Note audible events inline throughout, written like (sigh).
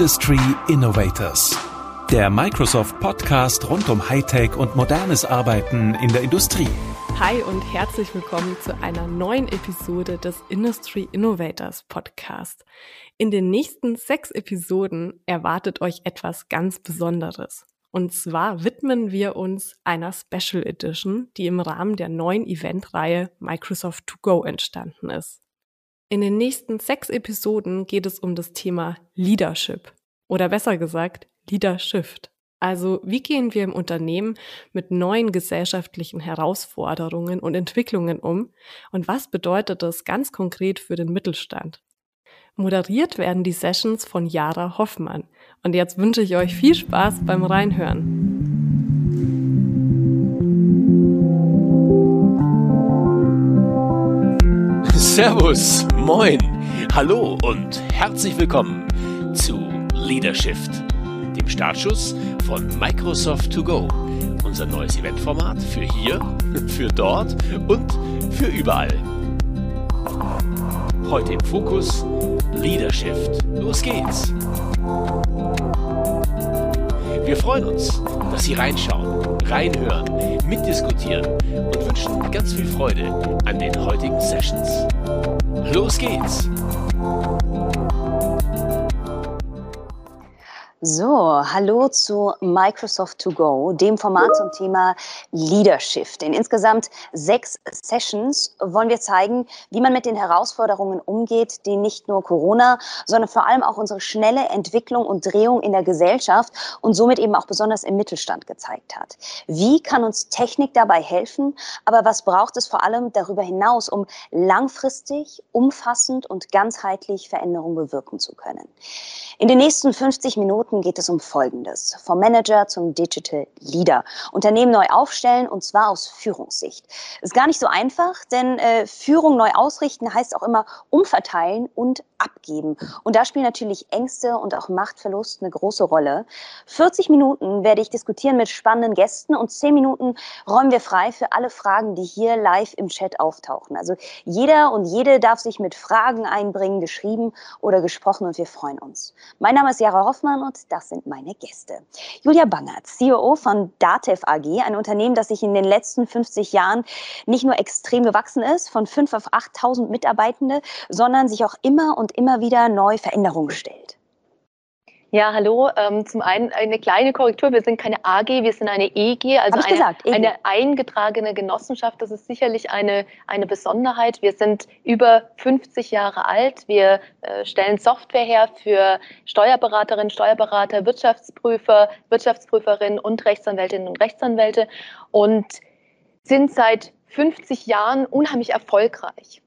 Industry Innovators. Der Microsoft Podcast rund um Hightech und modernes Arbeiten in der Industrie. Hi und herzlich willkommen zu einer neuen Episode des Industry Innovators Podcast. In den nächsten sechs Episoden erwartet euch etwas ganz Besonderes. Und zwar widmen wir uns einer Special Edition, die im Rahmen der neuen Eventreihe Microsoft To Go entstanden ist. In den nächsten sechs Episoden geht es um das Thema Leadership oder besser gesagt Leadershift. Also wie gehen wir im Unternehmen mit neuen gesellschaftlichen Herausforderungen und Entwicklungen um und was bedeutet das ganz konkret für den Mittelstand? Moderiert werden die Sessions von Jara Hoffmann und jetzt wünsche ich euch viel Spaß beim Reinhören. Servus, moin, hallo und herzlich willkommen zu Leadership, dem Startschuss von Microsoft To Go, unser neues Eventformat für hier, (laughs) für dort und für überall. Heute im Fokus Leadership. Los geht's! Wir freuen uns, dass Sie reinschauen, reinhören, mitdiskutieren und wünschen ganz viel Freude an den heutigen Sessions. Los geht's! So, hallo zu Microsoft to go, dem Format zum Thema Leadership. In insgesamt sechs Sessions wollen wir zeigen, wie man mit den Herausforderungen umgeht, die nicht nur Corona, sondern vor allem auch unsere schnelle Entwicklung und Drehung in der Gesellschaft und somit eben auch besonders im Mittelstand gezeigt hat. Wie kann uns Technik dabei helfen? Aber was braucht es vor allem darüber hinaus, um langfristig, umfassend und ganzheitlich Veränderungen bewirken zu können? In den nächsten 50 Minuten Minuten geht es um Folgendes. Vom Manager zum Digital Leader. Unternehmen neu aufstellen und zwar aus Führungssicht. Ist gar nicht so einfach, denn äh, Führung neu ausrichten heißt auch immer umverteilen und abgeben. Und da spielen natürlich Ängste und auch Machtverlust eine große Rolle. 40 Minuten werde ich diskutieren mit spannenden Gästen und 10 Minuten räumen wir frei für alle Fragen, die hier live im Chat auftauchen. Also jeder und jede darf sich mit Fragen einbringen, geschrieben oder gesprochen und wir freuen uns. Mein Name ist Jara Hoffmann und das sind meine Gäste. Julia Bangert, CEO von Datev AG, ein Unternehmen, das sich in den letzten 50 Jahren nicht nur extrem gewachsen ist, von 5 auf 8.000 Mitarbeitende, sondern sich auch immer und immer wieder neu Veränderungen stellt. Ja, hallo. Ähm, zum einen eine kleine Korrektur. Wir sind keine AG, wir sind eine EG, also eine, gesagt, e eine, eingetragene Genossenschaft. Das ist sicherlich eine, eine Besonderheit. Wir sind über 50 Jahre alt. Wir äh, stellen Software her für Steuerberaterinnen, Steuerberater, Wirtschaftsprüfer, Wirtschaftsprüferinnen und Rechtsanwältinnen und Rechtsanwälte und sind seit 50 Jahren unheimlich erfolgreich.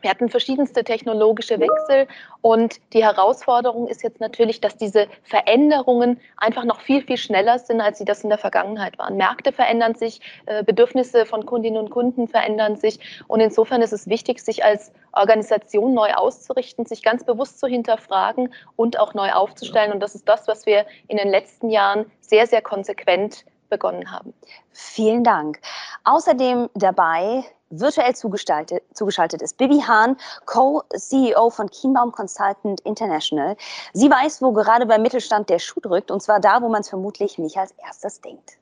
Wir hatten verschiedenste technologische Wechsel und die Herausforderung ist jetzt natürlich, dass diese Veränderungen einfach noch viel, viel schneller sind, als sie das in der Vergangenheit waren. Märkte verändern sich, äh, Bedürfnisse von Kundinnen und Kunden verändern sich und insofern ist es wichtig, sich als Organisation neu auszurichten, sich ganz bewusst zu hinterfragen und auch neu aufzustellen und das ist das, was wir in den letzten Jahren sehr, sehr konsequent begonnen haben. Vielen Dank. Außerdem dabei virtuell zugeschaltet, zugeschaltet ist Bibi Hahn, Co-CEO von Kienbaum Consultant International. Sie weiß, wo gerade beim Mittelstand der Schuh drückt, und zwar da, wo man es vermutlich nicht als erstes denkt.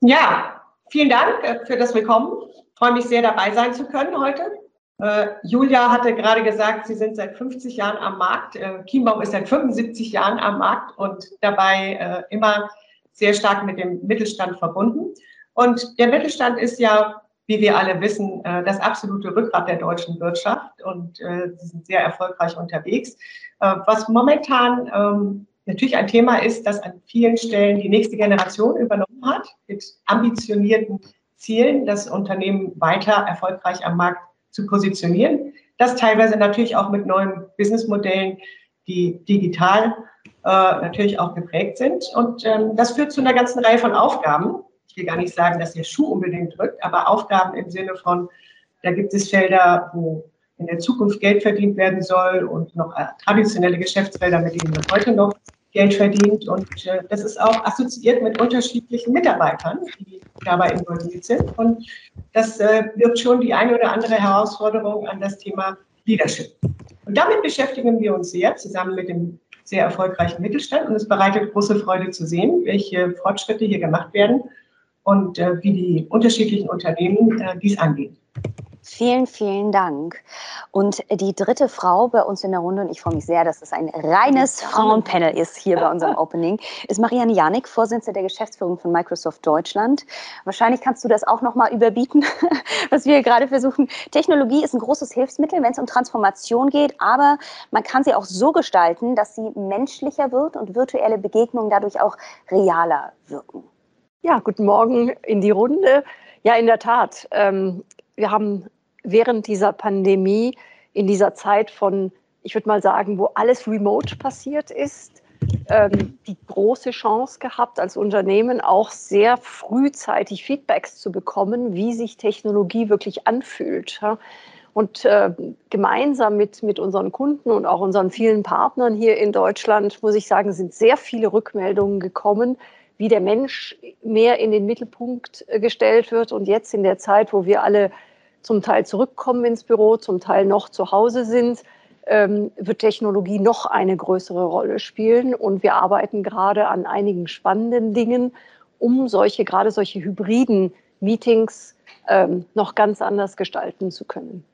Ja, vielen Dank äh, für das Willkommen. Ich freue mich sehr, dabei sein zu können heute. Äh, Julia hatte gerade gesagt, Sie sind seit 50 Jahren am Markt. Äh, Kienbaum ist seit 75 Jahren am Markt und dabei immer sehr stark mit dem Mittelstand verbunden. Und der Mittelstand ist ja wie wir alle wissen, äh, das absolute Rückgrat der deutschen Wirtschaft und äh, sie sind sehr erfolgreich unterwegs. Äh, was momentan ähm, natürlich ein Thema ist, das an vielen Stellen die nächste Generation übernommen hat, mit ambitionierten Zielen, das Unternehmen weiter erfolgreich am Markt zu positionieren. Das teilweise natürlich auch mit neuen Businessmodellen, die digital äh, natürlich auch geprägt sind. Und ähm, das führt zu einer ganzen Reihe von Aufgaben, ich will gar nicht sagen, dass der Schuh unbedingt drückt, aber Aufgaben im Sinne von, da gibt es Felder, wo in der Zukunft Geld verdient werden soll und noch äh, traditionelle Geschäftsfelder, mit denen man heute noch Geld verdient. Und äh, das ist auch assoziiert mit unterschiedlichen Mitarbeitern, die dabei involviert sind. Und das äh, wirft schon die eine oder andere Herausforderung an das Thema Leadership. Und damit beschäftigen wir uns sehr zusammen mit dem sehr erfolgreichen Mittelstand. Und es bereitet große Freude zu sehen, welche Fortschritte hier gemacht werden und äh, wie die unterschiedlichen Unternehmen äh, dies angehen. Vielen, vielen Dank. Und die dritte Frau bei uns in der Runde, und ich freue mich sehr, dass es ein reines Frauenpanel ist hier bei unserem (laughs) Opening, ist Marianne Janik, Vorsitzende der Geschäftsführung von Microsoft Deutschland. Wahrscheinlich kannst du das auch nochmal überbieten, (laughs) was wir gerade versuchen. Technologie ist ein großes Hilfsmittel, wenn es um Transformation geht, aber man kann sie auch so gestalten, dass sie menschlicher wird und virtuelle Begegnungen dadurch auch realer wirken. Ja, guten Morgen in die Runde. Ja, in der Tat. Ähm, wir haben während dieser Pandemie, in dieser Zeit von, ich würde mal sagen, wo alles remote passiert ist, ähm, die große Chance gehabt, als Unternehmen auch sehr frühzeitig Feedbacks zu bekommen, wie sich Technologie wirklich anfühlt. Ja? Und äh, gemeinsam mit, mit unseren Kunden und auch unseren vielen Partnern hier in Deutschland, muss ich sagen, sind sehr viele Rückmeldungen gekommen, wie der Mensch mehr in den Mittelpunkt äh, gestellt wird. Und jetzt in der Zeit, wo wir alle zum Teil zurückkommen ins Büro, zum Teil noch zu Hause sind, ähm, wird Technologie noch eine größere Rolle spielen. Und wir arbeiten gerade an einigen spannenden Dingen, um solche, gerade solche hybriden Meetings ähm, noch ganz anders gestalten zu können.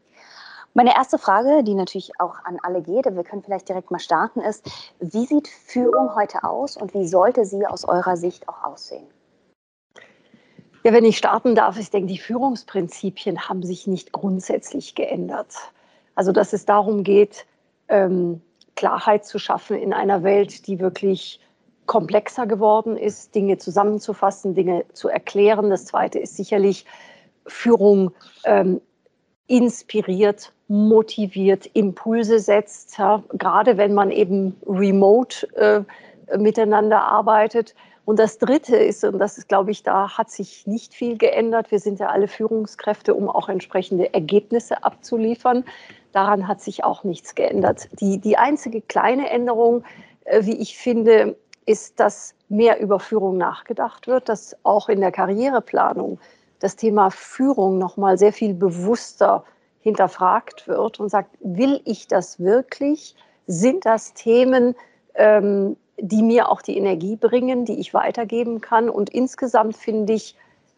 Meine erste Frage, die natürlich auch an alle geht, wir können vielleicht direkt mal starten, ist, wie sieht Führung heute aus und wie sollte sie aus eurer Sicht auch aussehen? Ja, wenn ich starten darf, ich denke, die Führungsprinzipien haben sich nicht grundsätzlich geändert. Also, dass es darum geht, ähm, Klarheit zu schaffen in einer Welt, die wirklich komplexer geworden ist, Dinge zusammenzufassen, Dinge zu erklären. Das Zweite ist sicherlich Führung ähm, inspiriert, motiviert, Impulse setzt, ja, gerade wenn man eben remote äh, miteinander arbeitet. Und das Dritte ist, und das ist, glaube ich, da hat sich nicht viel geändert. Wir sind ja alle Führungskräfte, um auch entsprechende Ergebnisse abzuliefern. Daran hat sich auch nichts geändert. Die, die einzige kleine Änderung, äh, wie ich finde, ist, dass mehr über Führung nachgedacht wird, dass auch in der Karriereplanung das Thema Führung noch mal sehr viel bewusster hinterfragt wird und sagt, will ich das wirklich? Sind das Themen, ähm, die mir auch die Energie bringen, die ich weitergeben kann? Und insgesamt finde ich,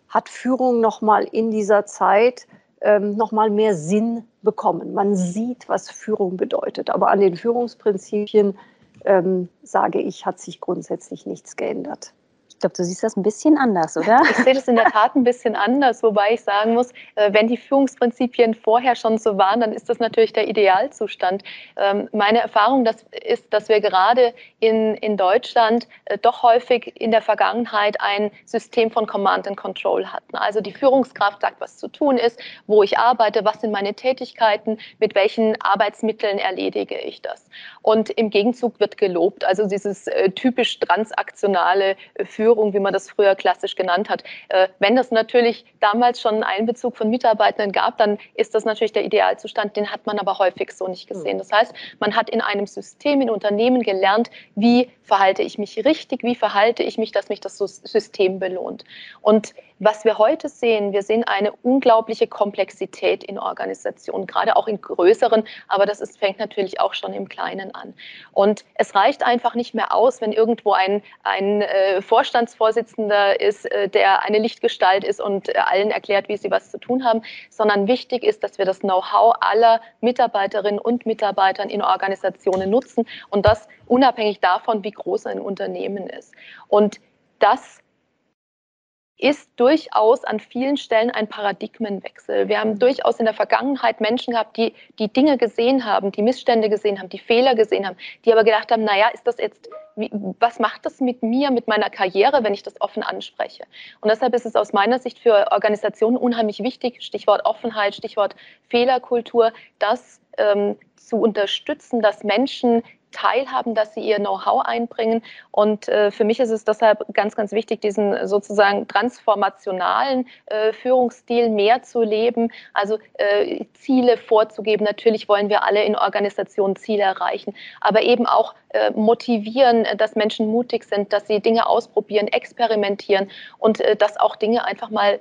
hat Führung noch mal in dieser Zeit ähm, noch mal mehr Sinn bekommen. Man sieht, was Führung bedeutet. Aber an den Führungsprinzipien, ähm, sage ich, hat sich grundsätzlich nichts geändert. Ich glaube, du siehst das ein bisschen anders, oder? Ich sehe das in der Tat ein bisschen anders, wobei ich sagen muss, äh, wenn die Führungsprinzipien vorher schon so waren, dann ist das natürlich der Idealzustand. Ähm, meine Erfahrung ist, dass wir gerade in, in Deutschland äh, doch häufig in der Vergangenheit ein System von Command and Control hatten. Also die Führungskraft sagt, was zu tun ist, wo ich arbeite, was sind meine Tätigkeiten, mit welchen Arbeitsmitteln erledige ich das. Und im Gegenzug wird gelobt. Also dieses äh, typisch transaktionale Führung Führung, wie man das früher klassisch genannt hat. Äh, wenn das natürlich damals schon einen Einbezug von Mitarbeitenden gab, dann ist das natürlich der Idealzustand, den hat man aber häufig so nicht gesehen. Hm. Das heißt, man hat in einem System, in Unternehmen gelernt, wie verhalte ich mich richtig, wie verhalte ich mich, dass mich das System belohnt. Und was wir heute sehen, wir sehen eine unglaubliche Komplexität in Organisationen, gerade auch in größeren, aber das ist, fängt natürlich auch schon im Kleinen an. Und es reicht einfach nicht mehr aus, wenn irgendwo ein, ein äh, Vorstandsvorsitzender ist, äh, der eine Lichtgestalt ist und äh, allen erklärt, wie sie was zu tun haben, sondern wichtig ist, dass wir das Know-how aller Mitarbeiterinnen und Mitarbeitern in Organisationen nutzen und das unabhängig davon, wie groß ein Unternehmen ist. Und das ist durchaus an vielen Stellen ein Paradigmenwechsel. Wir haben durchaus in der Vergangenheit Menschen gehabt, die die Dinge gesehen haben, die Missstände gesehen haben, die Fehler gesehen haben, die aber gedacht haben, naja, ist das jetzt, was macht das mit mir, mit meiner Karriere, wenn ich das offen anspreche? Und deshalb ist es aus meiner Sicht für Organisationen unheimlich wichtig, Stichwort Offenheit, Stichwort Fehlerkultur, das ähm, zu unterstützen, dass Menschen teilhaben, dass sie ihr Know-how einbringen. Und äh, für mich ist es deshalb ganz, ganz wichtig, diesen sozusagen transformationalen äh, Führungsstil mehr zu leben, also äh, Ziele vorzugeben. Natürlich wollen wir alle in Organisationen Ziele erreichen, aber eben auch äh, motivieren, dass Menschen mutig sind, dass sie Dinge ausprobieren, experimentieren und äh, dass auch Dinge einfach mal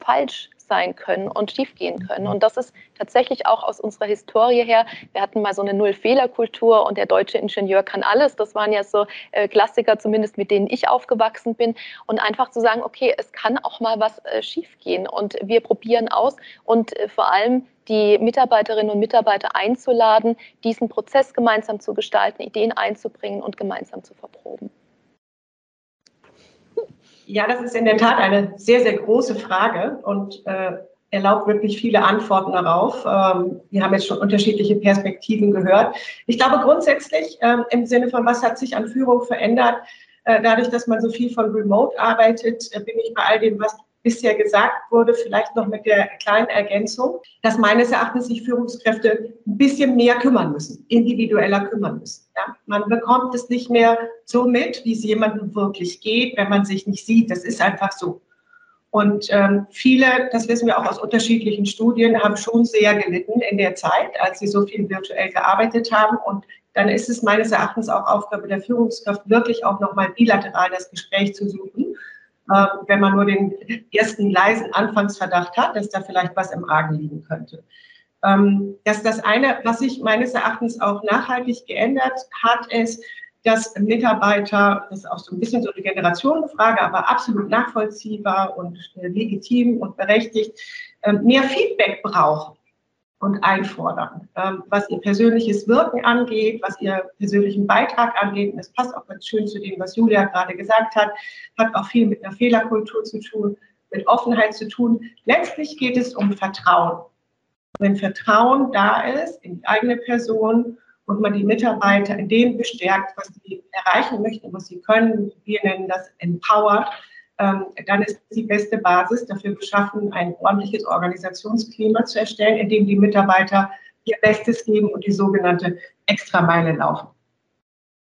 falsch sein können und schiefgehen können. Und das ist tatsächlich auch aus unserer Historie her. Wir hatten mal so eine Null-Fehler-Kultur und der deutsche Ingenieur kann alles. Das waren ja so äh, Klassiker, zumindest mit denen ich aufgewachsen bin. Und einfach zu sagen, okay, es kann auch mal was äh, schiefgehen und wir probieren aus und äh, vor allem die Mitarbeiterinnen und Mitarbeiter einzuladen, diesen Prozess gemeinsam zu gestalten, Ideen einzubringen und gemeinsam zu verproben. Ja, das ist in der Tat eine sehr, sehr große Frage und äh, erlaubt wirklich viele Antworten darauf. Ähm, wir haben jetzt schon unterschiedliche Perspektiven gehört. Ich glaube grundsätzlich ähm, im Sinne von, was hat sich an Führung verändert, äh, dadurch, dass man so viel von Remote arbeitet, äh, bin ich bei all dem, was bisher gesagt wurde, vielleicht noch mit der kleinen Ergänzung, dass meines Erachtens sich Führungskräfte ein bisschen mehr kümmern müssen, individueller kümmern müssen. Ja? Man bekommt es nicht mehr so mit, wie es jemandem wirklich geht, wenn man sich nicht sieht. Das ist einfach so. Und ähm, viele, das wissen wir auch aus unterschiedlichen Studien, haben schon sehr gelitten in der Zeit, als sie so viel virtuell gearbeitet haben. Und dann ist es meines Erachtens auch Aufgabe der Führungskraft, wirklich auch nochmal bilateral das Gespräch zu suchen ähm, wenn man nur den ersten leisen Anfangsverdacht hat, dass da vielleicht was im Argen liegen könnte. Ähm, dass das eine, was sich meines Erachtens auch nachhaltig geändert hat, ist, dass Mitarbeiter, das ist auch so ein bisschen so eine Generationenfrage, aber absolut nachvollziehbar und äh, legitim und berechtigt, ähm, mehr Feedback brauchen und einfordern, ähm, was ihr persönliches Wirken angeht, was ihr persönlichen Beitrag angeht. Und das passt auch ganz schön zu dem, was Julia gerade gesagt hat, hat auch viel mit einer Fehlerkultur zu tun, mit Offenheit zu tun. Letztlich geht es um Vertrauen. Wenn Vertrauen da ist in die eigene Person und man die Mitarbeiter in dem bestärkt, was sie erreichen möchten, was sie können, wir nennen das empowered, ähm, dann ist die beste Basis dafür geschaffen, ein ordentliches Organisationsklima zu erstellen, in dem die Mitarbeiter ihr Bestes geben und die sogenannte Extrameile laufen.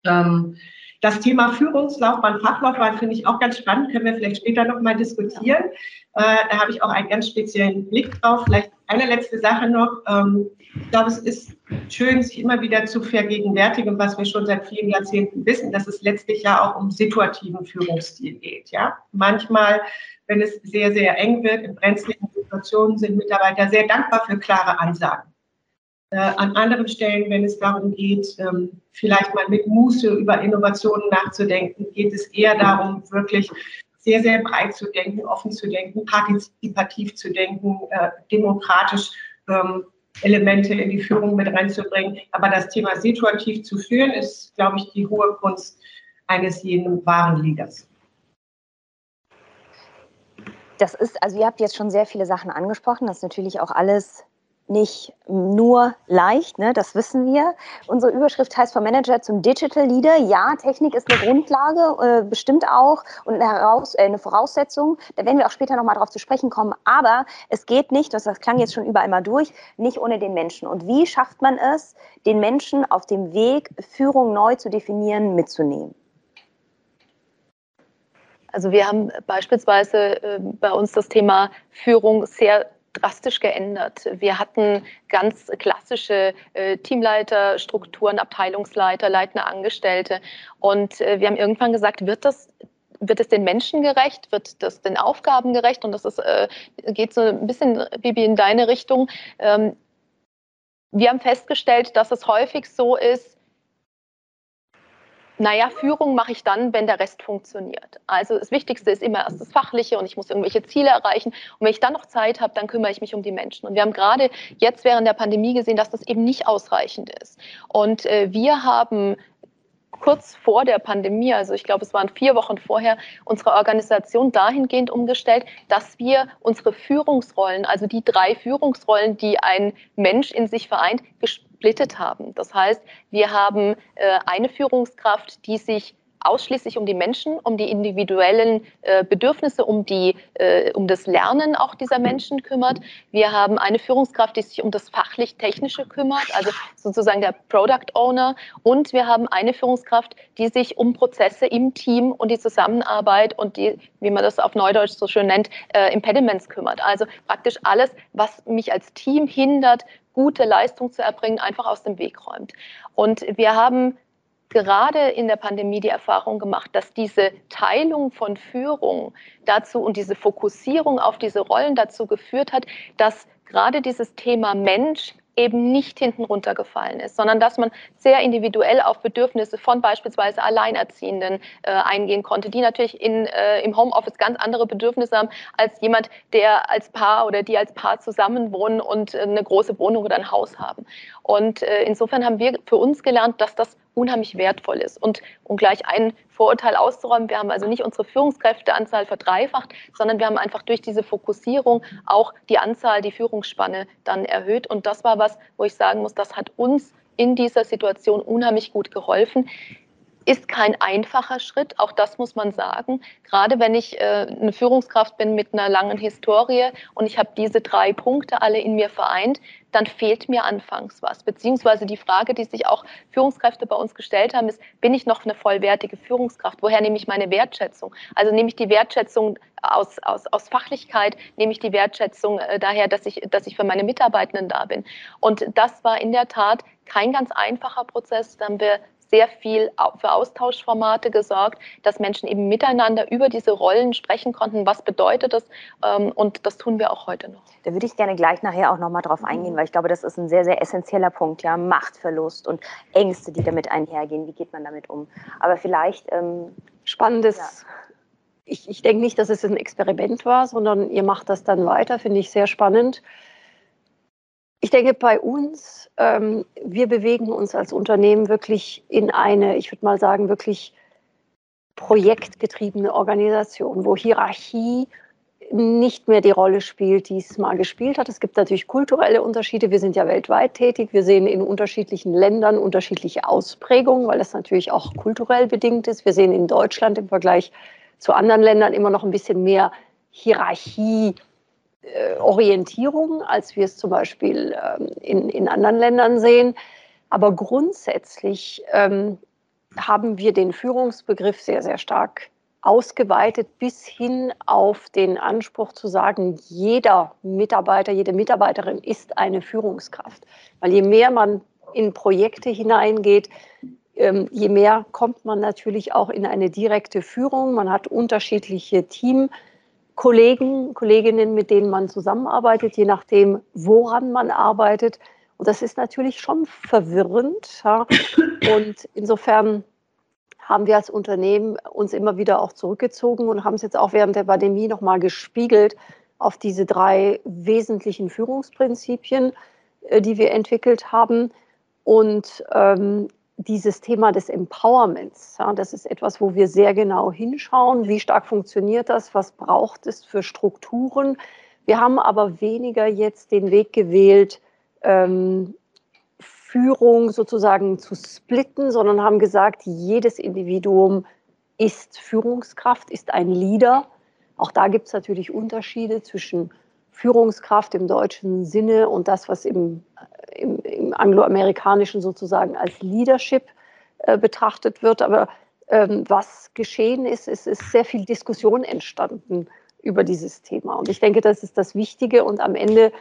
Ähm, das Thema Führungslaufbahn, Fachlaufbahn finde ich auch ganz spannend, können wir vielleicht später nochmal diskutieren. Äh, da habe ich auch einen ganz speziellen Blick drauf. Vielleicht eine letzte Sache noch. Ähm, ich glaube, es ist schön, sich immer wieder zu vergegenwärtigen, was wir schon seit vielen Jahrzehnten wissen, dass es letztlich ja auch um situativen Führungsstil geht. Ja? Manchmal, wenn es sehr, sehr eng wird, in brenzligen Situationen sind Mitarbeiter sehr dankbar für klare Ansagen. Äh, an anderen Stellen, wenn es darum geht, ähm, vielleicht mal mit Muße über Innovationen nachzudenken, geht es eher darum, wirklich sehr, sehr breit zu denken, offen zu denken, partizipativ zu denken, äh, demokratisch ähm, Elemente in die Führung mit reinzubringen. Aber das Thema situativ zu führen, ist, glaube ich, die hohe Kunst eines jeden wahren Leaders. Das ist, also ihr habt jetzt schon sehr viele Sachen angesprochen. Das ist natürlich auch alles nicht nur leicht, ne? das wissen wir. Unsere Überschrift heißt vom Manager zum Digital Leader. Ja, Technik ist eine Grundlage, äh, bestimmt auch und eine, Heraus äh, eine Voraussetzung. Da werden wir auch später nochmal drauf zu sprechen kommen. Aber es geht nicht, das, das klang jetzt schon überall mal durch, nicht ohne den Menschen. Und wie schafft man es, den Menschen auf dem Weg, Führung neu zu definieren, mitzunehmen? Also wir haben beispielsweise äh, bei uns das Thema Führung sehr drastisch geändert. Wir hatten ganz klassische äh, Teamleiterstrukturen, Abteilungsleiter, leitende Angestellte. Und äh, wir haben irgendwann gesagt, wird das wird es den Menschen gerecht, wird das den Aufgaben gerecht? Und das ist, äh, geht so ein bisschen, Bibi, in deine Richtung. Ähm, wir haben festgestellt, dass es häufig so ist, naja, Führung mache ich dann, wenn der Rest funktioniert. Also das Wichtigste ist immer erst das Fachliche und ich muss irgendwelche Ziele erreichen. Und wenn ich dann noch Zeit habe, dann kümmere ich mich um die Menschen. Und wir haben gerade jetzt während der Pandemie gesehen, dass das eben nicht ausreichend ist. Und äh, wir haben kurz vor der Pandemie, also ich glaube, es waren vier Wochen vorher, unsere Organisation dahingehend umgestellt, dass wir unsere Führungsrollen, also die drei Führungsrollen, die ein Mensch in sich vereint, gesplittet haben. Das heißt, wir haben äh, eine Führungskraft, die sich ausschließlich um die Menschen, um die individuellen äh, Bedürfnisse, um, die, äh, um das Lernen auch dieser Menschen kümmert. Wir haben eine Führungskraft, die sich um das fachlich-technische kümmert, also sozusagen der Product Owner. Und wir haben eine Führungskraft, die sich um Prozesse im Team und die Zusammenarbeit und die, wie man das auf Neudeutsch so schön nennt, äh, Impediments kümmert. Also praktisch alles, was mich als Team hindert, gute Leistung zu erbringen, einfach aus dem Weg räumt. Und wir haben gerade in der Pandemie die Erfahrung gemacht, dass diese Teilung von Führung dazu und diese Fokussierung auf diese Rollen dazu geführt hat, dass gerade dieses Thema Mensch eben nicht hinten runtergefallen ist, sondern dass man sehr individuell auf Bedürfnisse von beispielsweise Alleinerziehenden äh, eingehen konnte, die natürlich in, äh, im Homeoffice ganz andere Bedürfnisse haben als jemand, der als Paar oder die als Paar zusammenwohnen und äh, eine große Wohnung oder ein Haus haben. Und äh, insofern haben wir für uns gelernt, dass das unheimlich wertvoll ist. Und um gleich ein Vorurteil auszuräumen, wir haben also nicht unsere Führungskräfteanzahl verdreifacht, sondern wir haben einfach durch diese Fokussierung auch die Anzahl, die Führungsspanne dann erhöht. Und das war was, wo ich sagen muss, das hat uns in dieser Situation unheimlich gut geholfen ist kein einfacher Schritt, auch das muss man sagen. Gerade wenn ich äh, eine Führungskraft bin mit einer langen Historie und ich habe diese drei Punkte alle in mir vereint, dann fehlt mir anfangs was. Beziehungsweise die Frage, die sich auch Führungskräfte bei uns gestellt haben, ist, bin ich noch eine vollwertige Führungskraft? Woher nehme ich meine Wertschätzung? Also nehme ich die Wertschätzung aus, aus, aus Fachlichkeit, nehme ich die Wertschätzung äh, daher, dass ich, dass ich für meine Mitarbeitenden da bin. Und das war in der Tat kein ganz einfacher Prozess. Da haben wir sehr viel für Austauschformate gesorgt, dass Menschen eben miteinander über diese Rollen sprechen konnten. Was bedeutet das? Ähm, und das tun wir auch heute noch. Da würde ich gerne gleich nachher auch nochmal drauf eingehen, weil ich glaube, das ist ein sehr, sehr essentieller Punkt. Ja, Machtverlust und Ängste, die damit einhergehen. Wie geht man damit um? Aber vielleicht. Ähm, Spannendes. Ja. Ich, ich denke nicht, dass es ein Experiment war, sondern ihr macht das dann weiter, finde ich sehr spannend. Ich denke, bei uns, ähm, wir bewegen uns als Unternehmen wirklich in eine, ich würde mal sagen, wirklich projektgetriebene Organisation, wo Hierarchie nicht mehr die Rolle spielt, die es mal gespielt hat. Es gibt natürlich kulturelle Unterschiede. Wir sind ja weltweit tätig. Wir sehen in unterschiedlichen Ländern unterschiedliche Ausprägungen, weil das natürlich auch kulturell bedingt ist. Wir sehen in Deutschland im Vergleich zu anderen Ländern immer noch ein bisschen mehr Hierarchie äh, Orientierung, als wir es zum Beispiel ähm, in, in anderen Ländern sehen. Aber grundsätzlich ähm, haben wir den Führungsbegriff sehr, sehr stark ausgeweitet bis hin auf den Anspruch zu sagen, jeder Mitarbeiter, jede Mitarbeiterin ist eine Führungskraft. Weil je mehr man in Projekte hineingeht, ähm, je mehr kommt man natürlich auch in eine direkte Führung. Man hat unterschiedliche Teams. Kollegen, Kolleginnen, mit denen man zusammenarbeitet, je nachdem, woran man arbeitet. Und das ist natürlich schon verwirrend. Ja. Und insofern haben wir als Unternehmen uns immer wieder auch zurückgezogen und haben es jetzt auch während der Pandemie nochmal gespiegelt auf diese drei wesentlichen Führungsprinzipien, äh, die wir entwickelt haben. Und ähm, dieses Thema des Empowerments, ja, das ist etwas, wo wir sehr genau hinschauen, wie stark funktioniert das, was braucht es für Strukturen. Wir haben aber weniger jetzt den Weg gewählt, ähm, Führung sozusagen zu splitten, sondern haben gesagt, jedes Individuum ist Führungskraft, ist ein Leader. Auch da gibt es natürlich Unterschiede zwischen Führungskraft im deutschen Sinne und das, was im, im, im angloamerikanischen sozusagen als Leadership äh, betrachtet wird. Aber ähm, was geschehen ist, ist, ist sehr viel Diskussion entstanden über dieses Thema. Und ich denke, das ist das Wichtige. Und am Ende,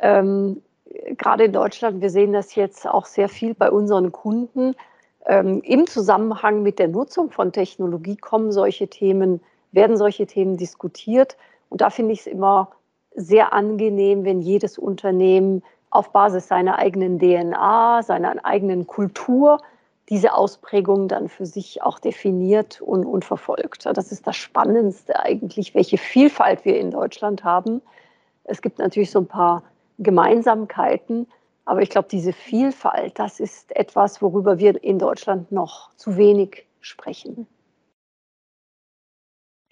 ähm, gerade in Deutschland, wir sehen das jetzt auch sehr viel bei unseren Kunden, ähm, im Zusammenhang mit der Nutzung von Technologie kommen solche Themen, werden solche Themen diskutiert. Und da finde ich es immer sehr angenehm, wenn jedes Unternehmen auf Basis seiner eigenen DNA, seiner eigenen Kultur diese Ausprägung dann für sich auch definiert und, und verfolgt. Das ist das Spannendste eigentlich, welche Vielfalt wir in Deutschland haben. Es gibt natürlich so ein paar Gemeinsamkeiten, aber ich glaube, diese Vielfalt, das ist etwas, worüber wir in Deutschland noch zu wenig sprechen.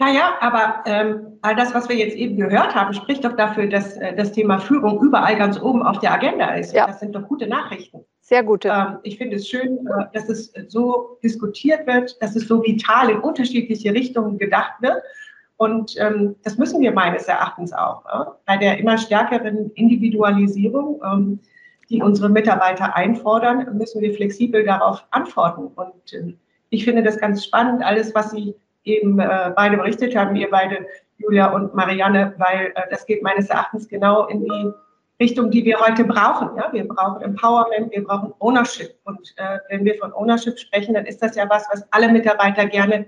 Ja, ja, aber ähm, all das, was wir jetzt eben gehört haben, spricht doch dafür, dass äh, das Thema Führung überall ganz oben auf der Agenda ist. Ja. Das sind doch gute Nachrichten. Sehr gute. Ähm, ich finde es schön, äh, dass es so diskutiert wird, dass es so vital in unterschiedliche Richtungen gedacht wird. Und ähm, das müssen wir meines Erachtens auch. Äh, bei der immer stärkeren Individualisierung, ähm, die unsere Mitarbeiter einfordern, müssen wir flexibel darauf antworten. Und äh, ich finde das ganz spannend, alles, was Sie eben äh, beide berichtet haben, ihr beide, Julia und Marianne, weil äh, das geht meines Erachtens genau in die Richtung, die wir heute brauchen. Ja? Wir brauchen Empowerment, wir brauchen Ownership. Und äh, wenn wir von Ownership sprechen, dann ist das ja was, was alle Mitarbeiter gerne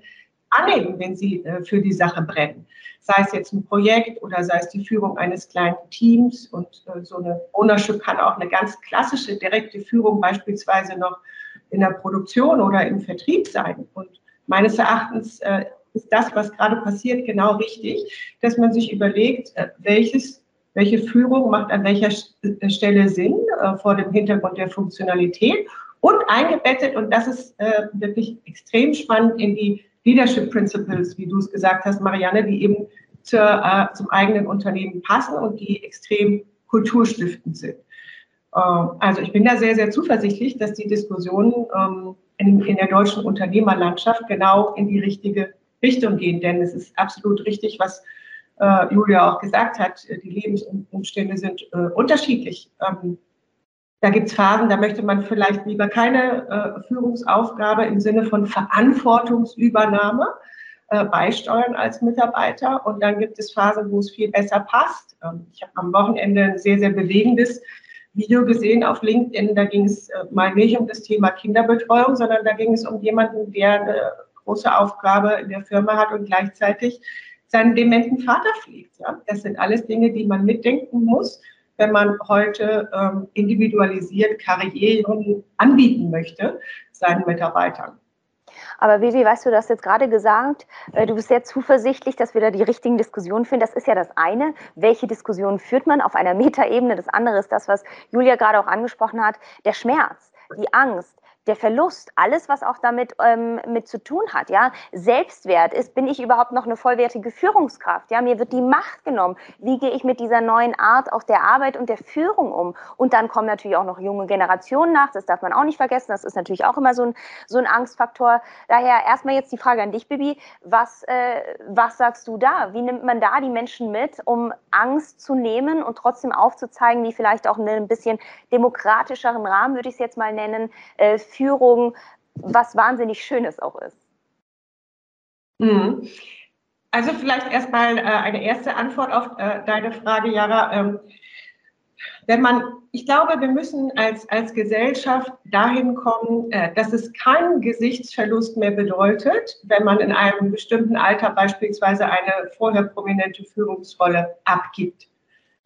annehmen, wenn sie äh, für die Sache brennen. Sei es jetzt ein Projekt oder sei es die Führung eines kleinen Teams. Und äh, so eine Ownership kann auch eine ganz klassische direkte Führung beispielsweise noch in der Produktion oder im Vertrieb sein. Und meines Erachtens äh, ist das, was gerade passiert, genau richtig, dass man sich überlegt, äh, welches welche Führung macht an welcher äh, Stelle Sinn äh, vor dem Hintergrund der Funktionalität und eingebettet, und das ist äh, wirklich extrem spannend, in die Leadership Principles, wie du es gesagt hast, Marianne, die eben zur, äh, zum eigenen Unternehmen passen und die extrem kulturstiftend sind. Äh, also ich bin da sehr, sehr zuversichtlich, dass die Diskussionen ähm, in, in der deutschen Unternehmerlandschaft genau in die richtige Richtung gehen. Denn es ist absolut richtig, was äh, Julia auch gesagt hat, die Lebensumstände sind äh, unterschiedlich. Ähm, da gibt es Phasen, da möchte man vielleicht lieber keine äh, Führungsaufgabe im Sinne von Verantwortungsübernahme äh, beisteuern als Mitarbeiter. Und dann gibt es Phasen, wo es viel besser passt. Ähm, ich habe am Wochenende ein sehr, sehr bewegendes Video gesehen auf LinkedIn. Da ging es äh, mal nicht um das Thema Kinderbetreuung, sondern da ging es um jemanden, der eine große Aufgabe in der Firma hat und gleichzeitig seinen dementen Vater pflegt. Ja? Das sind alles Dinge, die man mitdenken muss wenn man heute ähm, individualisiert Karrieren anbieten möchte seinen Mitarbeitern. Aber Vivi, weißt du, du hast jetzt gerade gesagt, äh, du bist sehr zuversichtlich, dass wir da die richtigen Diskussionen finden. Das ist ja das eine. Welche Diskussionen führt man auf einer Metaebene? Das andere ist das, was Julia gerade auch angesprochen hat, der Schmerz, die Angst, der Verlust, alles, was auch damit ähm, mit zu tun hat, ja, Selbstwert ist, bin ich überhaupt noch eine vollwertige Führungskraft, ja, mir wird die Macht genommen, wie gehe ich mit dieser neuen Art auch der Arbeit und der Führung um? Und dann kommen natürlich auch noch junge Generationen nach, das darf man auch nicht vergessen, das ist natürlich auch immer so ein, so ein Angstfaktor, daher erstmal jetzt die Frage an dich, Bibi, was, äh, was sagst du da, wie nimmt man da die Menschen mit, um Angst zu nehmen und trotzdem aufzuzeigen, wie vielleicht auch in einem bisschen demokratischeren Rahmen, würde ich es jetzt mal nennen, äh, Führung was wahnsinnig Schönes auch ist. Mhm. Also vielleicht erstmal äh, eine erste Antwort auf äh, deine Frage, Jara. Ähm, wenn man, ich glaube, wir müssen als, als Gesellschaft dahin kommen, äh, dass es keinen Gesichtsverlust mehr bedeutet, wenn man in einem bestimmten Alter beispielsweise eine vorher prominente Führungsrolle abgibt,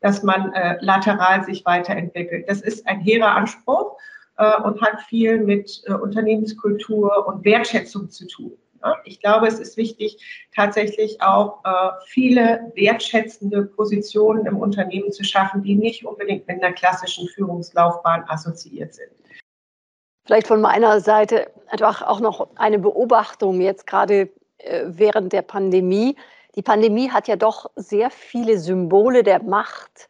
dass man äh, lateral sich weiterentwickelt. Das ist ein hehrer Anspruch äh, und hat viel mit äh, Unternehmenskultur und Wertschätzung zu tun. Ich glaube, es ist wichtig, tatsächlich auch äh, viele wertschätzende Positionen im Unternehmen zu schaffen, die nicht unbedingt mit einer klassischen Führungslaufbahn assoziiert sind. Vielleicht von meiner Seite einfach auch noch eine Beobachtung jetzt gerade während der Pandemie. Die Pandemie hat ja doch sehr viele Symbole der Macht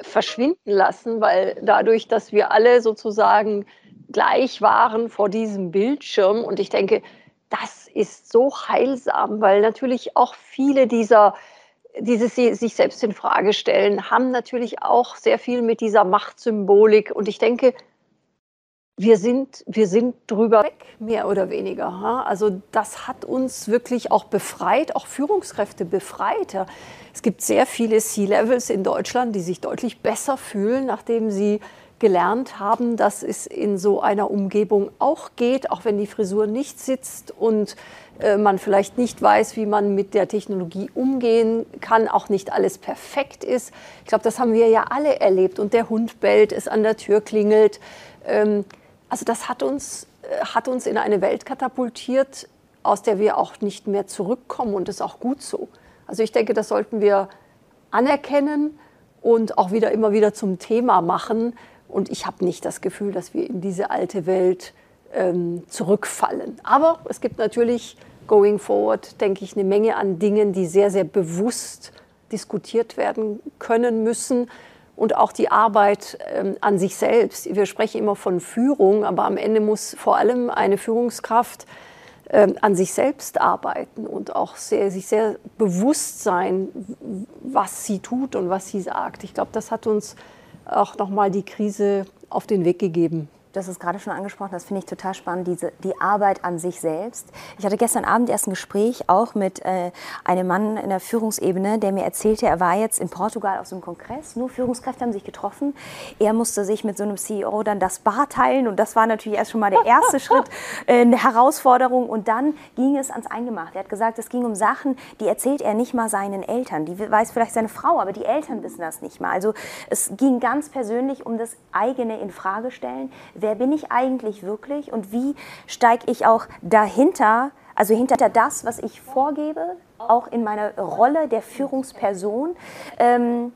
verschwinden lassen, weil dadurch, dass wir alle sozusagen gleich waren vor diesem Bildschirm. Und ich denke, das ist so heilsam, weil natürlich auch viele dieser dieses sich selbst in Frage stellen, haben natürlich auch sehr viel mit dieser Machtsymbolik. Und ich denke, wir sind, wir sind drüber weg, mehr oder weniger. Also das hat uns wirklich auch befreit, auch Führungskräfte befreit. Es gibt sehr viele C-Levels in Deutschland, die sich deutlich besser fühlen, nachdem sie gelernt haben, dass es in so einer Umgebung auch geht, auch wenn die Frisur nicht sitzt und äh, man vielleicht nicht weiß, wie man mit der Technologie umgehen kann, auch nicht alles perfekt ist. Ich glaube, das haben wir ja alle erlebt und der Hund bellt, es an der Tür klingelt. Ähm, also das hat uns, äh, hat uns in eine Welt katapultiert, aus der wir auch nicht mehr zurückkommen und das ist auch gut so. Also ich denke, das sollten wir anerkennen und auch wieder immer wieder zum Thema machen. Und ich habe nicht das Gefühl, dass wir in diese alte Welt ähm, zurückfallen. Aber es gibt natürlich going forward, denke ich, eine Menge an Dingen, die sehr, sehr bewusst diskutiert werden können müssen und auch die Arbeit ähm, an sich selbst. Wir sprechen immer von Führung, aber am Ende muss vor allem eine Führungskraft ähm, an sich selbst arbeiten und auch sehr, sich sehr bewusst sein, was sie tut und was sie sagt. Ich glaube, das hat uns auch nochmal die Krise auf den Weg gegeben. Hast es gerade schon angesprochen, das finde ich total spannend, diese, die Arbeit an sich selbst. Ich hatte gestern Abend erst ein Gespräch auch mit äh, einem Mann in der Führungsebene, der mir erzählte, er war jetzt in Portugal auf so einem Kongress, nur Führungskräfte haben sich getroffen. Er musste sich mit so einem CEO dann das Bar teilen und das war natürlich erst schon mal der erste (laughs) Schritt, äh, eine Herausforderung und dann ging es ans Eingemachte. Er hat gesagt, es ging um Sachen, die erzählt er nicht mal seinen Eltern, die weiß vielleicht seine Frau, aber die Eltern wissen das nicht mal. Also es ging ganz persönlich um das eigene Infragestellen wer bin ich eigentlich wirklich und wie steige ich auch dahinter, also hinter das, was ich vorgebe, auch in meiner Rolle der Führungsperson. Ähm,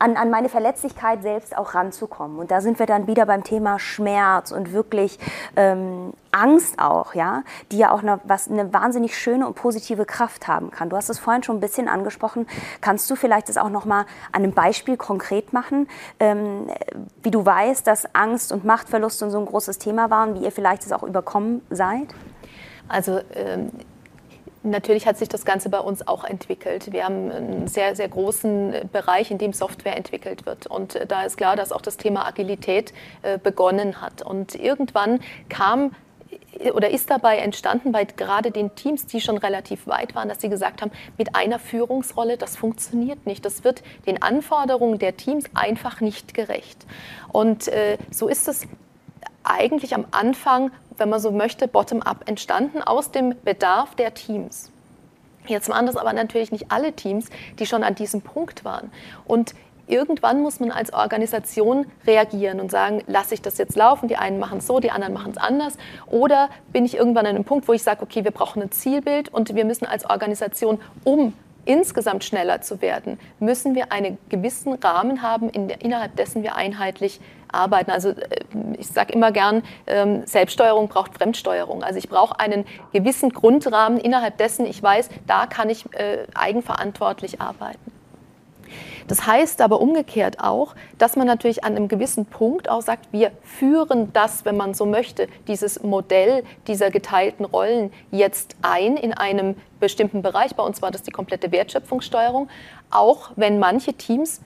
an, an meine Verletzlichkeit selbst auch ranzukommen. Und da sind wir dann wieder beim Thema Schmerz und wirklich ähm, Angst auch, ja, die ja auch eine, was, eine wahnsinnig schöne und positive Kraft haben kann. Du hast es vorhin schon ein bisschen angesprochen. Kannst du vielleicht das auch noch mal an einem Beispiel konkret machen, ähm, wie du weißt, dass Angst und Machtverlust und so ein großes Thema waren, wie ihr vielleicht es auch überkommen seid? Also ähm, Natürlich hat sich das Ganze bei uns auch entwickelt. Wir haben einen sehr, sehr großen Bereich, in dem Software entwickelt wird. Und äh, da ist klar, dass auch das Thema Agilität äh, begonnen hat. Und irgendwann kam äh, oder ist dabei entstanden bei gerade den Teams, die schon relativ weit waren, dass sie gesagt haben, mit einer Führungsrolle, das funktioniert nicht. Das wird den Anforderungen der Teams einfach nicht gerecht. Und äh, so ist es eigentlich am Anfang wenn man so möchte, bottom-up entstanden aus dem Bedarf der Teams. Jetzt waren das aber natürlich nicht alle Teams, die schon an diesem Punkt waren. Und irgendwann muss man als Organisation reagieren und sagen, lasse ich das jetzt laufen, die einen machen es so, die anderen machen es anders. Oder bin ich irgendwann an einem Punkt, wo ich sage, okay, wir brauchen ein Zielbild und wir müssen als Organisation um insgesamt schneller zu werden, müssen wir einen gewissen Rahmen haben, innerhalb dessen wir einheitlich arbeiten. Also äh, ich sage immer gern, ähm, Selbststeuerung braucht Fremdsteuerung. Also ich brauche einen gewissen Grundrahmen, innerhalb dessen ich weiß, da kann ich äh, eigenverantwortlich arbeiten. Das heißt aber umgekehrt auch, dass man natürlich an einem gewissen Punkt auch sagt, wir führen das, wenn man so möchte, dieses Modell dieser geteilten Rollen jetzt ein in einem bestimmten Bereich. Bei uns war das die komplette Wertschöpfungssteuerung, auch wenn manche Teams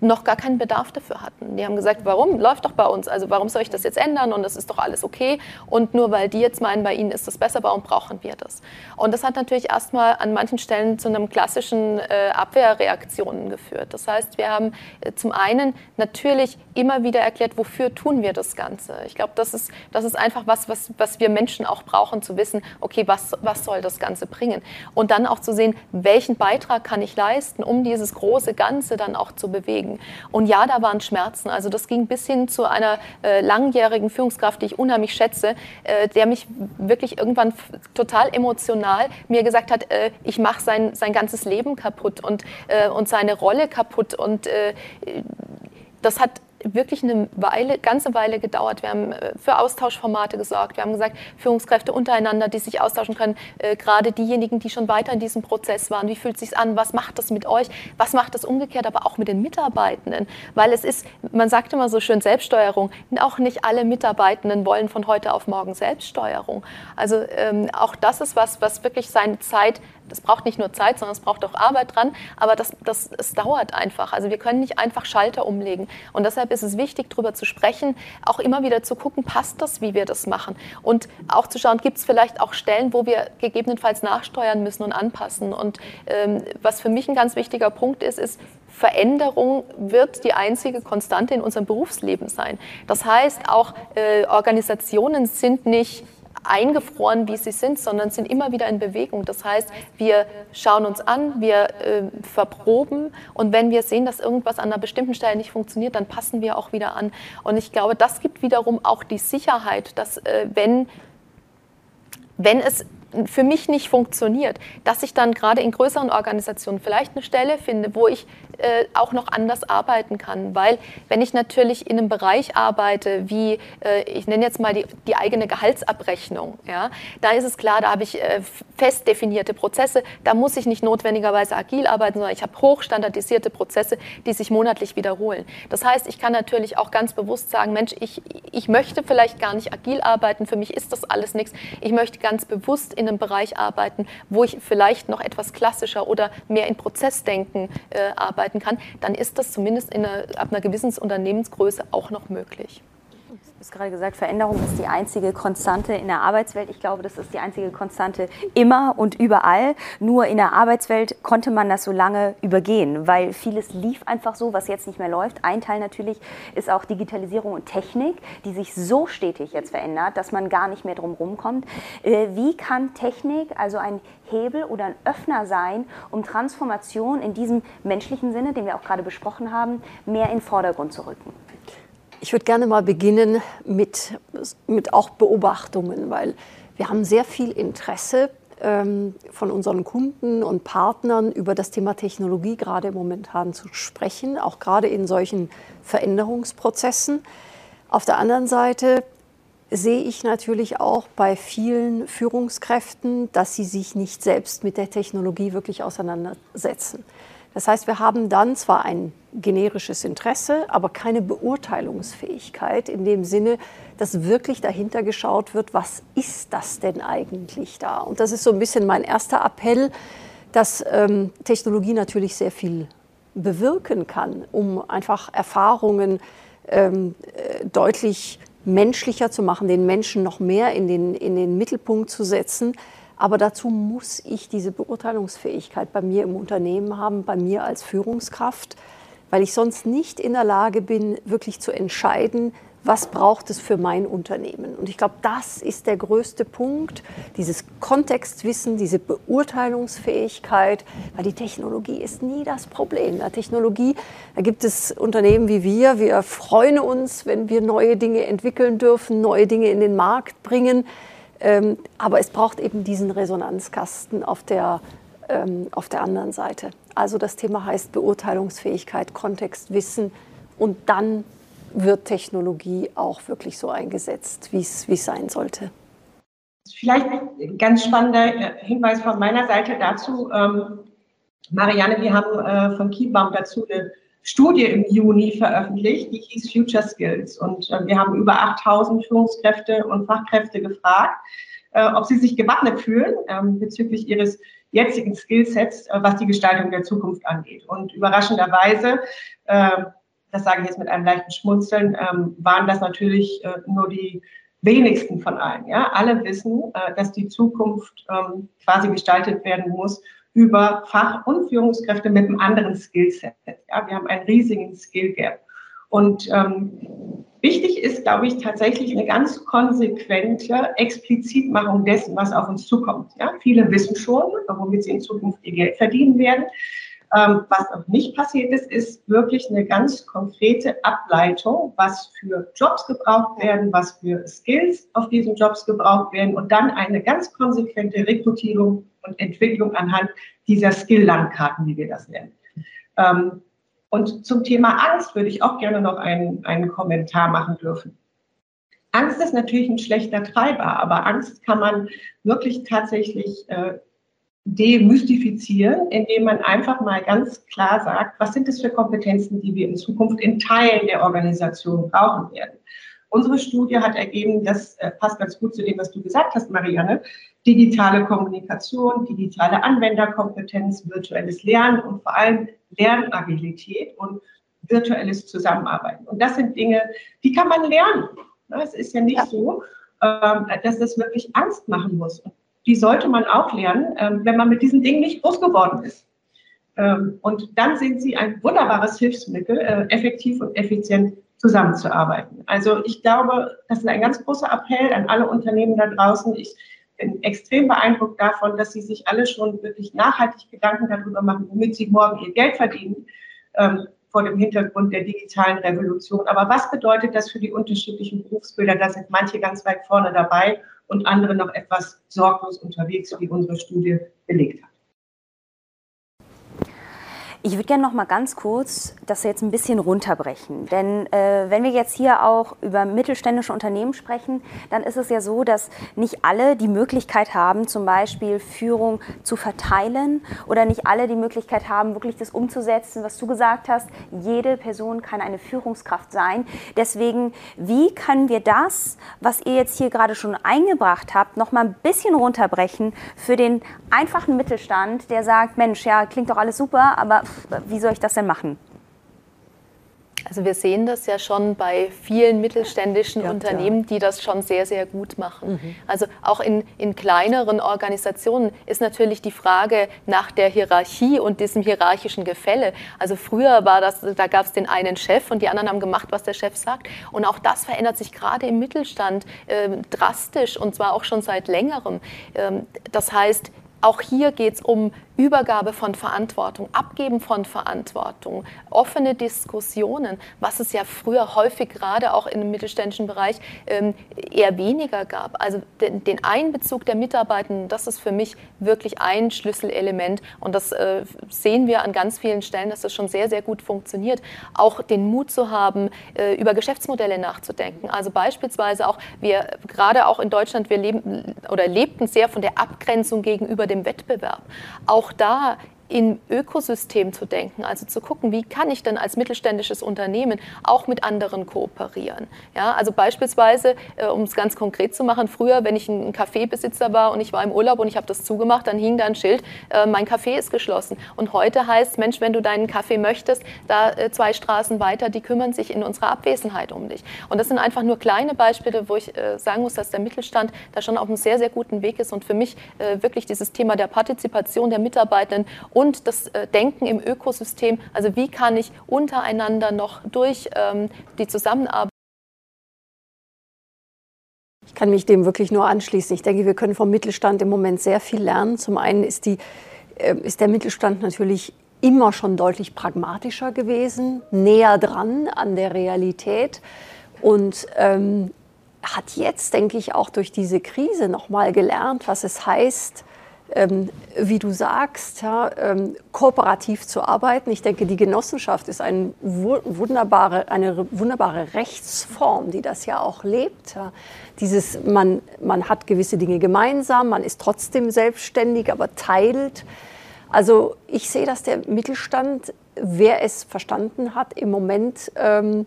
noch gar keinen Bedarf dafür hatten. Die haben gesagt, warum? Läuft doch bei uns. Also warum soll ich das jetzt ändern? Und das ist doch alles okay. Und nur weil die jetzt meinen, bei ihnen ist das besser, warum brauchen wir das? Und das hat natürlich erstmal an manchen Stellen zu einem klassischen äh, Abwehrreaktionen geführt. Das heißt, wir haben äh, zum einen natürlich immer wieder erklärt, wofür tun wir das Ganze. Ich glaube, das ist, das ist einfach was, was, was wir Menschen auch brauchen, zu wissen, okay, was, was soll das Ganze bringen? Und dann auch zu sehen, welchen Beitrag kann ich leisten, um dieses große Ganze dann auch zu bewegen bewegen. Und ja, da waren Schmerzen. Also das ging bis hin zu einer äh, langjährigen Führungskraft, die ich unheimlich schätze, äh, der mich wirklich irgendwann total emotional mir gesagt hat, äh, ich mache sein, sein ganzes Leben kaputt und, äh, und seine Rolle kaputt. Und äh, das hat wirklich eine Weile, ganze Weile gedauert. Wir haben äh, für Austauschformate gesorgt. Wir haben gesagt, Führungskräfte untereinander, die sich austauschen können, äh, gerade diejenigen, die schon weiter in diesem Prozess waren. Wie fühlt es sich an? Was macht das mit euch? Was macht das umgekehrt, aber auch mit den Mitarbeitenden? Weil es ist, man sagt immer so schön Selbststeuerung. Auch nicht alle Mitarbeitenden wollen von heute auf morgen Selbststeuerung. Also ähm, auch das ist was, was wirklich seine Zeit das braucht nicht nur Zeit, sondern es braucht auch Arbeit dran, aber das, das, es dauert einfach. Also wir können nicht einfach Schalter umlegen. Und deshalb ist es wichtig, darüber zu sprechen, auch immer wieder zu gucken, passt das, wie wir das machen. Und auch zu schauen, gibt es vielleicht auch Stellen, wo wir gegebenenfalls nachsteuern müssen und anpassen. Und ähm, was für mich ein ganz wichtiger Punkt ist, ist, Veränderung wird die einzige Konstante in unserem Berufsleben sein. Das heißt, auch äh, Organisationen sind nicht eingefroren, wie sie sind, sondern sind immer wieder in Bewegung. Das heißt, wir schauen uns an, wir äh, verproben und wenn wir sehen, dass irgendwas an einer bestimmten Stelle nicht funktioniert, dann passen wir auch wieder an. Und ich glaube, das gibt wiederum auch die Sicherheit, dass äh, wenn, wenn es für mich nicht funktioniert, dass ich dann gerade in größeren Organisationen vielleicht eine Stelle finde, wo ich äh, auch noch anders arbeiten kann. Weil wenn ich natürlich in einem Bereich arbeite, wie äh, ich nenne jetzt mal die, die eigene Gehaltsabrechnung, ja, da ist es klar, da habe ich äh, fest definierte Prozesse, da muss ich nicht notwendigerweise agil arbeiten, sondern ich habe hochstandardisierte Prozesse, die sich monatlich wiederholen. Das heißt, ich kann natürlich auch ganz bewusst sagen, Mensch, ich, ich möchte vielleicht gar nicht agil arbeiten, für mich ist das alles nichts. Ich möchte ganz bewusst in einem Bereich arbeiten, wo ich vielleicht noch etwas klassischer oder mehr in Prozessdenken äh, arbeiten kann, dann ist das zumindest in einer, ab einer gewissen Unternehmensgröße auch noch möglich. Du hast gerade gesagt, Veränderung ist die einzige Konstante in der Arbeitswelt. Ich glaube, das ist die einzige Konstante immer und überall. Nur in der Arbeitswelt konnte man das so lange übergehen, weil vieles lief einfach so, was jetzt nicht mehr läuft. Ein Teil natürlich ist auch Digitalisierung und Technik, die sich so stetig jetzt verändert, dass man gar nicht mehr drum rumkommt. Äh, wie kann Technik also ein Hebel oder ein Öffner sein, um Transformation in diesem menschlichen Sinne, den wir auch gerade besprochen haben, mehr in den Vordergrund zu rücken? Ich würde gerne mal beginnen mit, mit auch Beobachtungen, weil wir haben sehr viel Interesse ähm, von unseren Kunden und Partnern über das Thema Technologie gerade momentan zu sprechen, auch gerade in solchen Veränderungsprozessen. Auf der anderen Seite sehe ich natürlich auch bei vielen Führungskräften, dass sie sich nicht selbst mit der Technologie wirklich auseinandersetzen. Das heißt, wir haben dann zwar ein generisches Interesse, aber keine Beurteilungsfähigkeit in dem Sinne, dass wirklich dahinter geschaut wird, was ist das denn eigentlich da? Und das ist so ein bisschen mein erster Appell, dass ähm, Technologie natürlich sehr viel bewirken kann, um einfach Erfahrungen ähm, äh, deutlich menschlicher zu machen, den Menschen noch mehr in den, in den Mittelpunkt zu setzen. Aber dazu muss ich diese Beurteilungsfähigkeit bei mir im Unternehmen haben, bei mir als Führungskraft, weil ich sonst nicht in der Lage bin, wirklich zu entscheiden, was braucht es für mein Unternehmen. Und ich glaube, das ist der größte Punkt, dieses Kontextwissen, diese Beurteilungsfähigkeit, weil die Technologie ist nie das Problem. Der Technologie, da gibt es Unternehmen wie wir, wir freuen uns, wenn wir neue Dinge entwickeln dürfen, neue Dinge in den Markt bringen. Ähm, aber es braucht eben diesen Resonanzkasten auf der, ähm, auf der anderen Seite. Also das Thema heißt Beurteilungsfähigkeit, Kontextwissen und dann wird Technologie auch wirklich so eingesetzt, wie es sein sollte. Vielleicht ein ganz spannender äh, Hinweis von meiner Seite dazu. Ähm, Marianne, wir haben äh, von Kiebaum dazu eine Studie im Juni veröffentlicht, die hieß Future Skills. Und äh, wir haben über 8000 Führungskräfte und Fachkräfte gefragt, äh, ob sie sich gewappnet fühlen ähm, bezüglich ihres jetzigen Skillsets, äh, was die Gestaltung der Zukunft angeht. Und überraschenderweise, das sage ich jetzt mit einem leichten Schmunzeln, ähm, waren das natürlich nur die wenigsten von allen. Ja? Alle wissen, dass die Zukunft ähm, quasi gestaltet werden muss über Fach- und Führungskräfte mit einem anderen Skillset. Ja, wir haben einen riesigen Skill Gap. Und ähm, wichtig ist, glaube ich, tatsächlich eine ganz konsequente Explizitmachung dessen, was auf uns zukommt. Ja, viele wissen schon, womit sie in Zukunft ihr Geld verdienen werden. Ähm, was noch nicht passiert ist, ist wirklich eine ganz konkrete Ableitung, was für Jobs gebraucht werden, was für Skills auf diesen Jobs gebraucht werden und dann eine ganz konsequente Rekrutierung und Entwicklung anhand dieser Skill-Landkarten, wie wir das nennen. Ähm, und zum Thema Angst würde ich auch gerne noch einen, einen Kommentar machen dürfen. Angst ist natürlich ein schlechter Treiber, aber Angst kann man wirklich tatsächlich äh, demystifizieren, indem man einfach mal ganz klar sagt, was sind es für Kompetenzen, die wir in Zukunft in Teilen der Organisation brauchen werden. Unsere Studie hat ergeben, das äh, passt ganz gut zu dem, was du gesagt hast, Marianne, digitale Kommunikation, digitale Anwenderkompetenz, virtuelles Lernen und vor allem Lernagilität und virtuelles Zusammenarbeiten. Und das sind Dinge, die kann man lernen. Es ist ja nicht ja. so, ähm, dass das wirklich Angst machen muss. Die sollte man auch lernen, ähm, wenn man mit diesen Dingen nicht groß geworden ist. Ähm, und dann sind sie ein wunderbares Hilfsmittel, äh, effektiv und effizient zusammenzuarbeiten. Also ich glaube, das ist ein ganz großer Appell an alle Unternehmen da draußen. Ich bin extrem beeindruckt davon, dass sie sich alle schon wirklich nachhaltig Gedanken darüber machen, womit sie morgen ihr Geld verdienen, ähm, vor dem Hintergrund der digitalen Revolution. Aber was bedeutet das für die unterschiedlichen Berufsbilder? Da sind manche ganz weit vorne dabei und andere noch etwas sorglos unterwegs, wie unsere Studie belegt hat. Ich würde gerne noch mal ganz kurz das jetzt ein bisschen runterbrechen. Denn äh, wenn wir jetzt hier auch über mittelständische Unternehmen sprechen, dann ist es ja so, dass nicht alle die Möglichkeit haben, zum Beispiel Führung zu verteilen oder nicht alle die Möglichkeit haben, wirklich das umzusetzen, was du gesagt hast. Jede Person kann eine Führungskraft sein. Deswegen, wie können wir das, was ihr jetzt hier gerade schon eingebracht habt, noch mal ein bisschen runterbrechen für den einfachen Mittelstand, der sagt, Mensch, ja, klingt doch alles super, aber wie soll ich das denn machen? Also wir sehen das ja schon bei vielen mittelständischen ja, Unternehmen, ja. die das schon sehr, sehr gut machen. Mhm. Also auch in, in kleineren Organisationen ist natürlich die Frage nach der Hierarchie und diesem hierarchischen Gefälle. Also früher war das, da gab es den einen Chef und die anderen haben gemacht, was der Chef sagt. Und auch das verändert sich gerade im Mittelstand äh, drastisch und zwar auch schon seit längerem. Ähm, das heißt, auch hier geht es um Übergabe von Verantwortung, Abgeben von Verantwortung, offene Diskussionen, was es ja früher häufig gerade auch im mittelständischen Bereich ähm, eher weniger gab. Also den, Einbezug der Mitarbeitenden, das ist für mich wirklich ein Schlüsselelement und das äh, sehen wir an ganz vielen Stellen, dass das schon sehr, sehr gut funktioniert. Auch den Mut zu haben, äh, über Geschäftsmodelle nachzudenken. Also beispielsweise auch, wir gerade auch in Deutschland, wir leben oder lebten sehr von der Abgrenzung gegenüber dem Wettbewerb. Auch auch da in Ökosystem zu denken, also zu gucken, wie kann ich denn als mittelständisches Unternehmen auch mit anderen kooperieren. Ja, also beispielsweise, äh, um es ganz konkret zu machen, früher, wenn ich ein Kaffeebesitzer war und ich war im Urlaub und ich habe das zugemacht, dann hing da ein Schild, äh, mein Café ist geschlossen. Und heute heißt, Mensch, wenn du deinen Kaffee möchtest, da äh, zwei Straßen weiter, die kümmern sich in unserer Abwesenheit um dich. Und das sind einfach nur kleine Beispiele, wo ich sagen muss, dass der Mittelstand da schon auf einem sehr, sehr guten Weg ist und für mich wirklich dieses Thema der Partizipation der Mitarbeitenden und das äh, Denken im Ökosystem. Also wie kann ich untereinander noch durch ähm, die Zusammenarbeit ich kann mich dem wirklich nur anschließen. Ich denke, wir können vom Mittelstand im Moment sehr viel lernen. Zum einen ist, die, äh, ist der Mittelstand natürlich immer schon deutlich pragmatischer gewesen, näher dran an der Realität und ähm, hat jetzt, denke ich, auch durch diese Krise nochmal gelernt, was es heißt, ähm, wie du sagst, ja, ähm, kooperativ zu arbeiten. Ich denke, die Genossenschaft ist ein wunderbare, eine wunderbare Rechtsform, die das ja auch lebt. Ja. Dieses, man, man hat gewisse Dinge gemeinsam, man ist trotzdem selbstständig, aber teilt. Also ich sehe, dass der Mittelstand, wer es verstanden hat, im Moment ähm,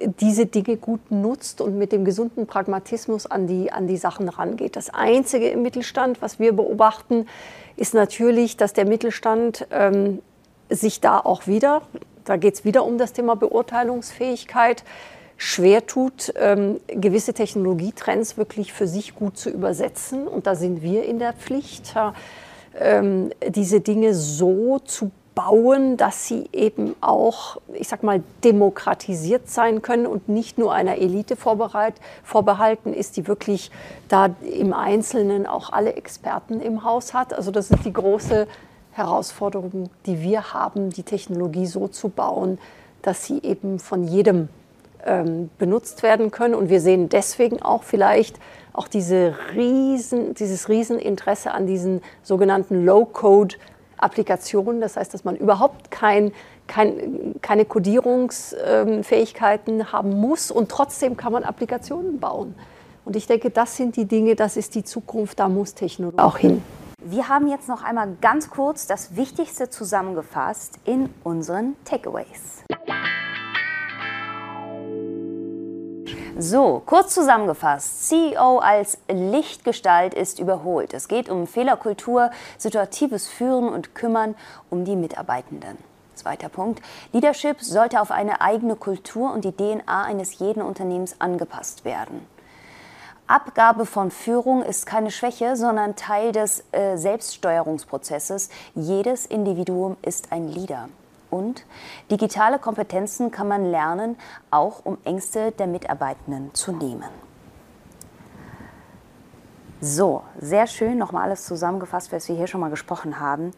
diese Dinge gut nutzt und mit dem gesunden Pragmatismus an die, an die Sachen rangeht. Das Einzige im Mittelstand, was wir beobachten, ist natürlich, dass der Mittelstand ähm, sich da auch wieder, da geht es wieder um das Thema Beurteilungsfähigkeit, schwer tut, ähm, gewisse Technologietrends wirklich für sich gut zu übersetzen. Und da sind wir in der Pflicht, ähm, diese Dinge so zu bauen, dass sie eben auch, ich sag mal, demokratisiert sein können und nicht nur einer Elite vorbehalten ist, die wirklich da im Einzelnen auch alle Experten im Haus hat. Also das ist die große Herausforderung, die wir haben, die Technologie so zu bauen, dass sie eben von jedem ähm, benutzt werden können. Und wir sehen deswegen auch vielleicht auch diese riesen, dieses Rieseninteresse an diesen sogenannten Low-Code- Applikationen. Das heißt, dass man überhaupt kein, kein, keine Codierungsfähigkeiten haben muss und trotzdem kann man Applikationen bauen. Und ich denke, das sind die Dinge, das ist die Zukunft, da muss Technologie auch hin. Wir haben jetzt noch einmal ganz kurz das Wichtigste zusammengefasst in unseren Takeaways. So, kurz zusammengefasst. CEO als Lichtgestalt ist überholt. Es geht um Fehlerkultur, situatives Führen und Kümmern um die Mitarbeitenden. Zweiter Punkt. Leadership sollte auf eine eigene Kultur und die DNA eines jeden Unternehmens angepasst werden. Abgabe von Führung ist keine Schwäche, sondern Teil des äh, Selbststeuerungsprozesses. Jedes Individuum ist ein Leader. Und digitale Kompetenzen kann man lernen, auch um Ängste der Mitarbeitenden zu nehmen. So, sehr schön nochmal alles zusammengefasst, was wir hier schon mal gesprochen haben.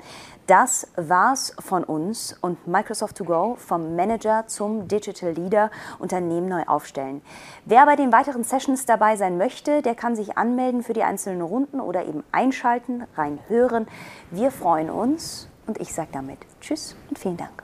Das war's von uns und Microsoft to go vom Manager zum Digital Leader Unternehmen neu aufstellen. Wer bei den weiteren Sessions dabei sein möchte, der kann sich anmelden für die einzelnen Runden oder eben einschalten, reinhören. Wir freuen uns und ich sage damit Tschüss und vielen Dank.